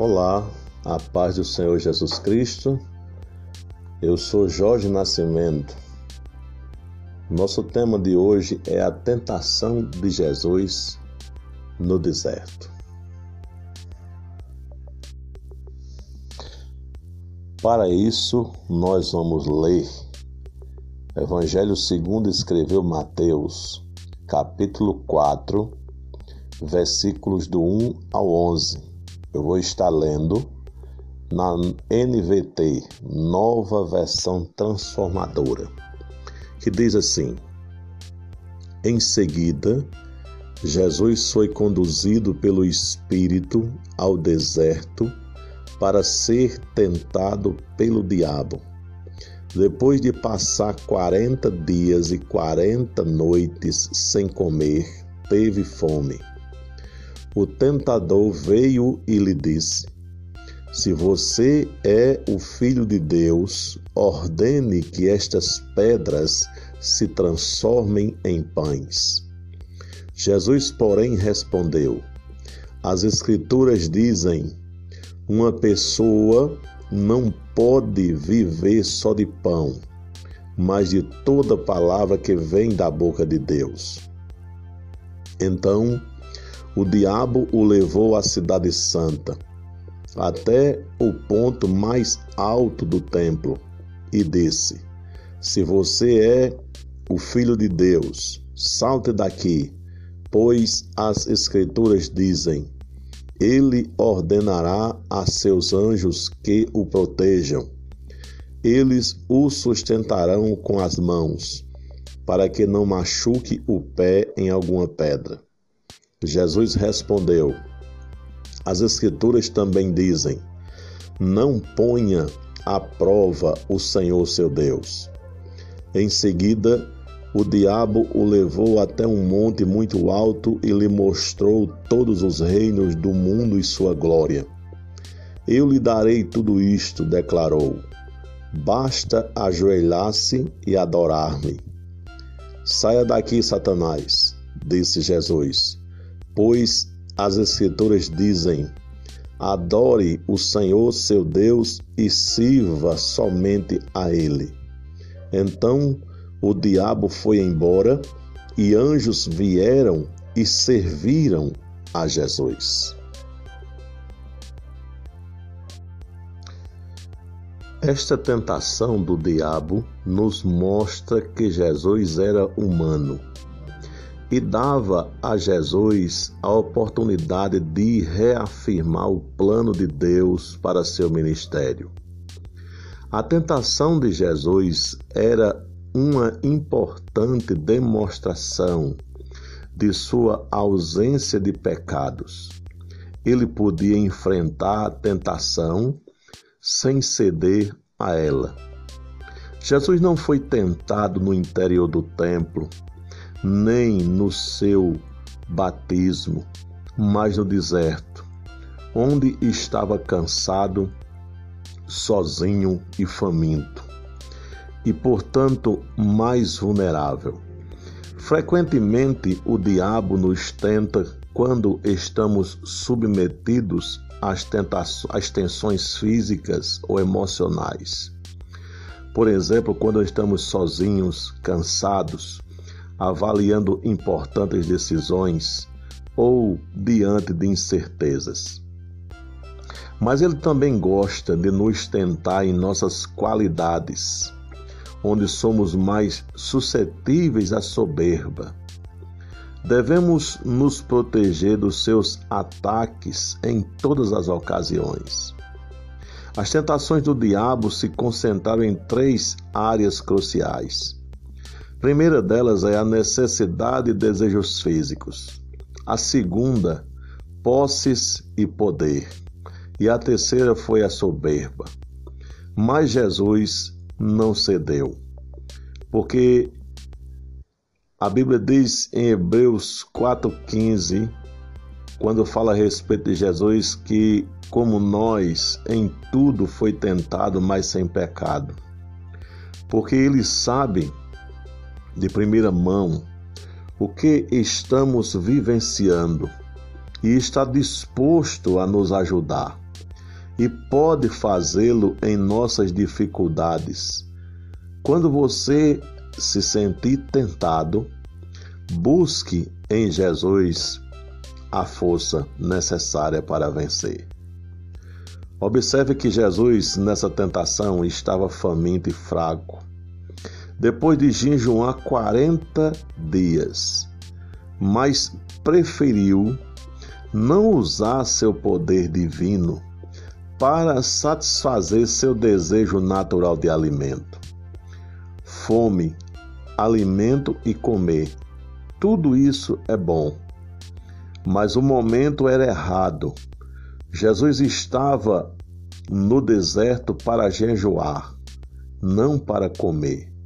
Olá, a paz do Senhor Jesus Cristo. Eu sou Jorge Nascimento. Nosso tema de hoje é a tentação de Jesus no deserto. Para isso, nós vamos ler Evangelho segundo escreveu Mateus, capítulo 4, versículos do 1 ao 11. Eu vou estar lendo na NVT, Nova Versão Transformadora, que diz assim: Em seguida, Jesus foi conduzido pelo Espírito ao deserto para ser tentado pelo diabo. Depois de passar quarenta dias e quarenta noites sem comer, teve fome. O tentador veio e lhe disse: Se você é o filho de Deus, ordene que estas pedras se transformem em pães. Jesus, porém, respondeu: As Escrituras dizem: uma pessoa não pode viver só de pão, mas de toda palavra que vem da boca de Deus. Então, o diabo o levou à Cidade Santa, até o ponto mais alto do templo, e disse: Se você é o filho de Deus, salte daqui, pois as Escrituras dizem: ele ordenará a seus anjos que o protejam. Eles o sustentarão com as mãos, para que não machuque o pé em alguma pedra. Jesus respondeu: As Escrituras também dizem: Não ponha à prova o Senhor seu Deus. Em seguida, o diabo o levou até um monte muito alto e lhe mostrou todos os reinos do mundo e sua glória. Eu lhe darei tudo isto, declarou. Basta ajoelhar-se e adorar-me. Saia daqui, Satanás, disse Jesus, pois as Escrituras dizem: adore o Senhor seu Deus e sirva somente a Ele. Então o diabo foi embora e anjos vieram e serviram a Jesus. Esta tentação do diabo nos mostra que Jesus era humano e dava a Jesus a oportunidade de reafirmar o plano de Deus para seu ministério. A tentação de Jesus era uma importante demonstração de sua ausência de pecados. Ele podia enfrentar a tentação sem ceder a ela. Jesus não foi tentado no interior do templo, nem no seu batismo, mas no deserto, onde estava cansado, sozinho e faminto e, portanto, mais vulnerável. Frequentemente, o diabo nos tenta quando estamos submetidos às, às tensões físicas ou emocionais. Por exemplo, quando estamos sozinhos, cansados, avaliando importantes decisões ou diante de incertezas. Mas ele também gosta de nos tentar em nossas qualidades onde somos mais suscetíveis à soberba. Devemos nos proteger dos seus ataques em todas as ocasiões. As tentações do diabo se concentraram em três áreas cruciais. Primeira delas é a necessidade e desejos físicos. A segunda, posses e poder. E a terceira foi a soberba. Mas Jesus não cedeu. Porque a Bíblia diz em Hebreus 4,15, quando fala a respeito de Jesus, que como nós em tudo foi tentado, mas sem pecado. Porque ele sabe de primeira mão o que estamos vivenciando e está disposto a nos ajudar. e pode fazê-lo em nossas dificuldades. Quando você se sentir tentado, busque em Jesus a força necessária para vencer. Observe que Jesus, nessa tentação, estava faminto e fraco. Depois de jejuar 40 dias, mas preferiu não usar seu poder divino para satisfazer seu desejo natural de alimento. Fome, alimento e comer, tudo isso é bom. Mas o momento era errado. Jesus estava no deserto para jejuar, não para comer.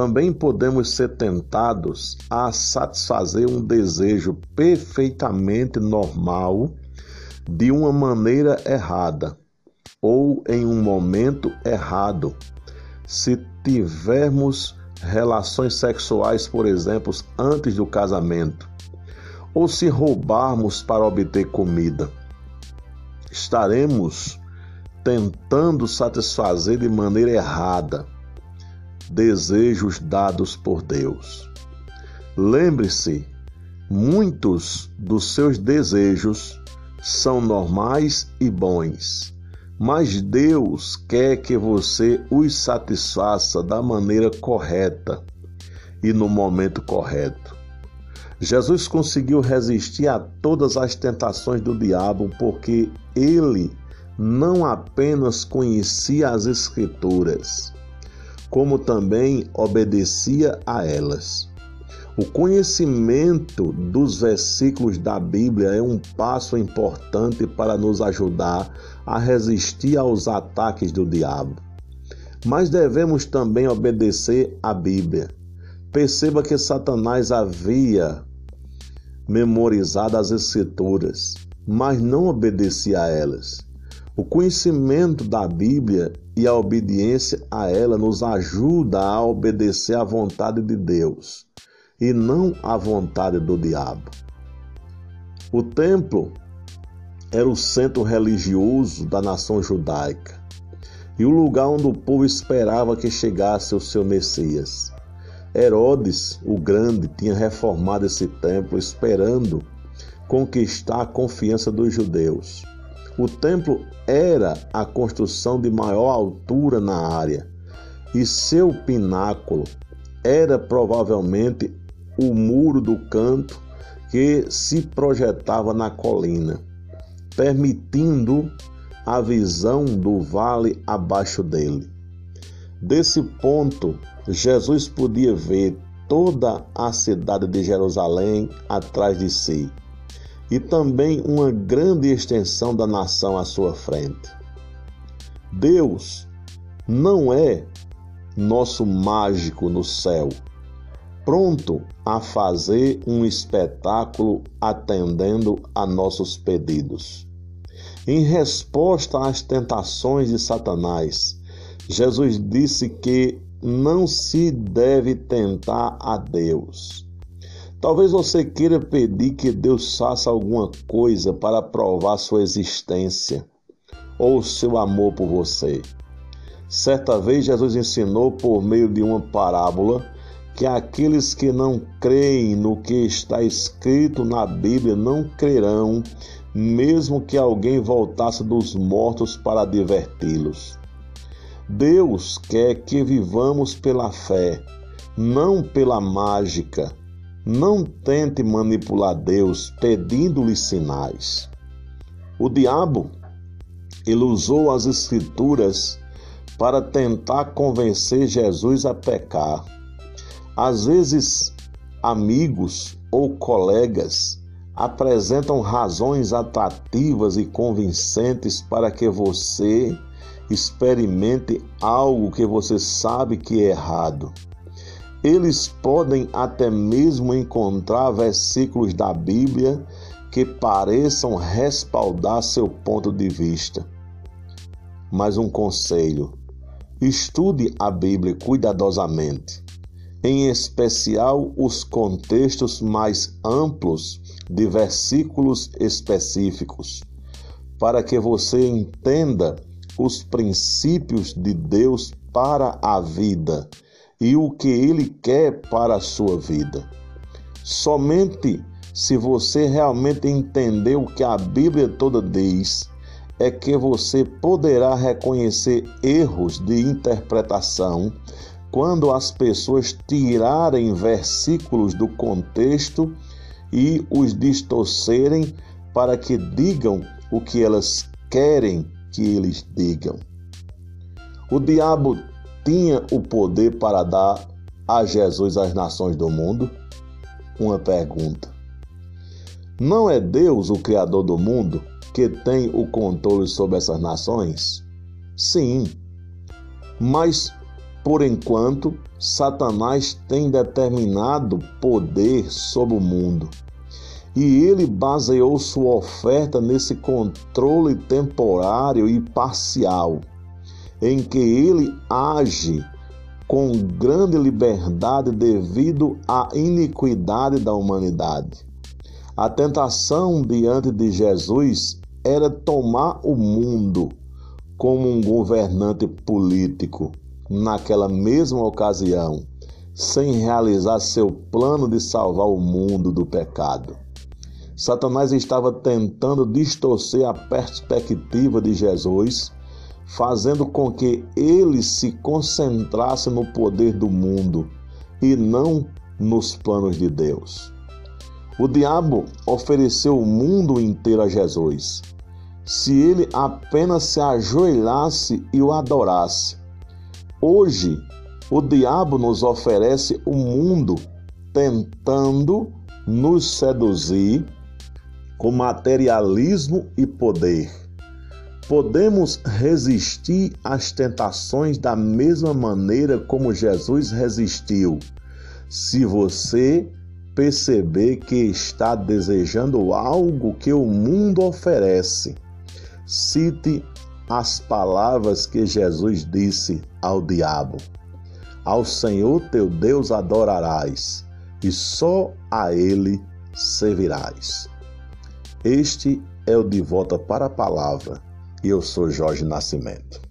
Também podemos ser tentados a satisfazer um desejo perfeitamente normal de uma maneira errada ou em um momento errado. Se tivermos relações sexuais, por exemplo, antes do casamento, ou se roubarmos para obter comida, estaremos tentando satisfazer de maneira errada desejos dados por Deus. Lembre-se, muitos dos seus desejos são normais e bons, mas Deus quer que você os satisfaça da maneira correta e no momento correto. Jesus conseguiu resistir a todas as tentações do diabo porque ele não apenas conhecia as Escrituras, como também obedecia a elas. O conhecimento dos versículos da Bíblia é um passo importante para nos ajudar a resistir aos ataques do diabo. Mas devemos também obedecer à Bíblia. Perceba que Satanás havia memorizado as Escrituras, mas não obedecia a elas. O conhecimento da Bíblia e a obediência a ela nos ajuda a obedecer à vontade de Deus e não à vontade do diabo. O templo era o centro religioso da nação judaica e o lugar onde o povo esperava que chegasse o seu Messias. Herodes, o Grande, tinha reformado esse templo esperando conquistar a confiança dos judeus. O templo era a construção de maior altura na área e seu pináculo era provavelmente o muro do canto que se projetava na colina, permitindo a visão do vale abaixo dele. Desse ponto, Jesus podia ver toda a cidade de Jerusalém atrás de si e também uma grande extensão da nação à sua frente. Deus não é nosso mágico no céu, pronto a fazer um espetáculo atendendo a nossos pedidos. Em resposta às tentações de Satanás, Jesus disse que não se deve tentar a Deus. Talvez você queira pedir que Deus faça alguma coisa para provar sua existência ou seu amor por você. Certa vez Jesus ensinou por meio de uma parábola que aqueles que não creem no que está escrito na Bíblia não crerão, mesmo que alguém voltasse dos mortos para diverti-los. Deus quer que vivamos pela fé, não pela mágica não tente manipular Deus pedindo-lhe sinais. O diabo, ele usou as escrituras para tentar convencer Jesus a pecar. Às vezes, amigos ou colegas apresentam razões atrativas e convincentes para que você experimente algo que você sabe que é errado. Eles podem até mesmo encontrar versículos da Bíblia que pareçam respaldar seu ponto de vista. Mas um conselho: estude a Bíblia cuidadosamente, em especial os contextos mais amplos de versículos específicos. para que você entenda os princípios de Deus para a vida e o que Ele quer para a sua vida. Somente se você realmente entender o que a Bíblia toda diz, é que você poderá reconhecer erros de interpretação quando as pessoas tirarem versículos do contexto e os distorcerem para que digam o que elas querem que eles digam. O diabo tinha o poder para dar a Jesus as nações do mundo? Uma pergunta. Não é Deus o Criador do mundo que tem o controle sobre essas nações? Sim. Mas, por enquanto, Satanás tem determinado poder sobre o mundo. E ele baseou sua oferta nesse controle temporário e parcial, em que ele age com grande liberdade devido à iniquidade da humanidade. A tentação diante de Jesus era tomar o mundo como um governante político naquela mesma ocasião, sem realizar seu plano de salvar o mundo do pecado. Satanás estava tentando distorcer a perspectiva de Jesus, fazendo com que ele se concentrasse no poder do mundo e não nos planos de Deus. O diabo ofereceu o mundo inteiro a Jesus, se ele apenas se ajoelhasse e o adorasse. Hoje, o diabo nos oferece o mundo tentando nos seduzir com materialismo e poder. Podemos resistir às tentações da mesma maneira como Jesus resistiu, se você perceber que está desejando algo que o mundo oferece. Cite as palavras que Jesus disse ao diabo: Ao Senhor teu Deus adorarás, e só a Ele servirás. Este é o De Volta para a Palavra, eu sou Jorge Nascimento.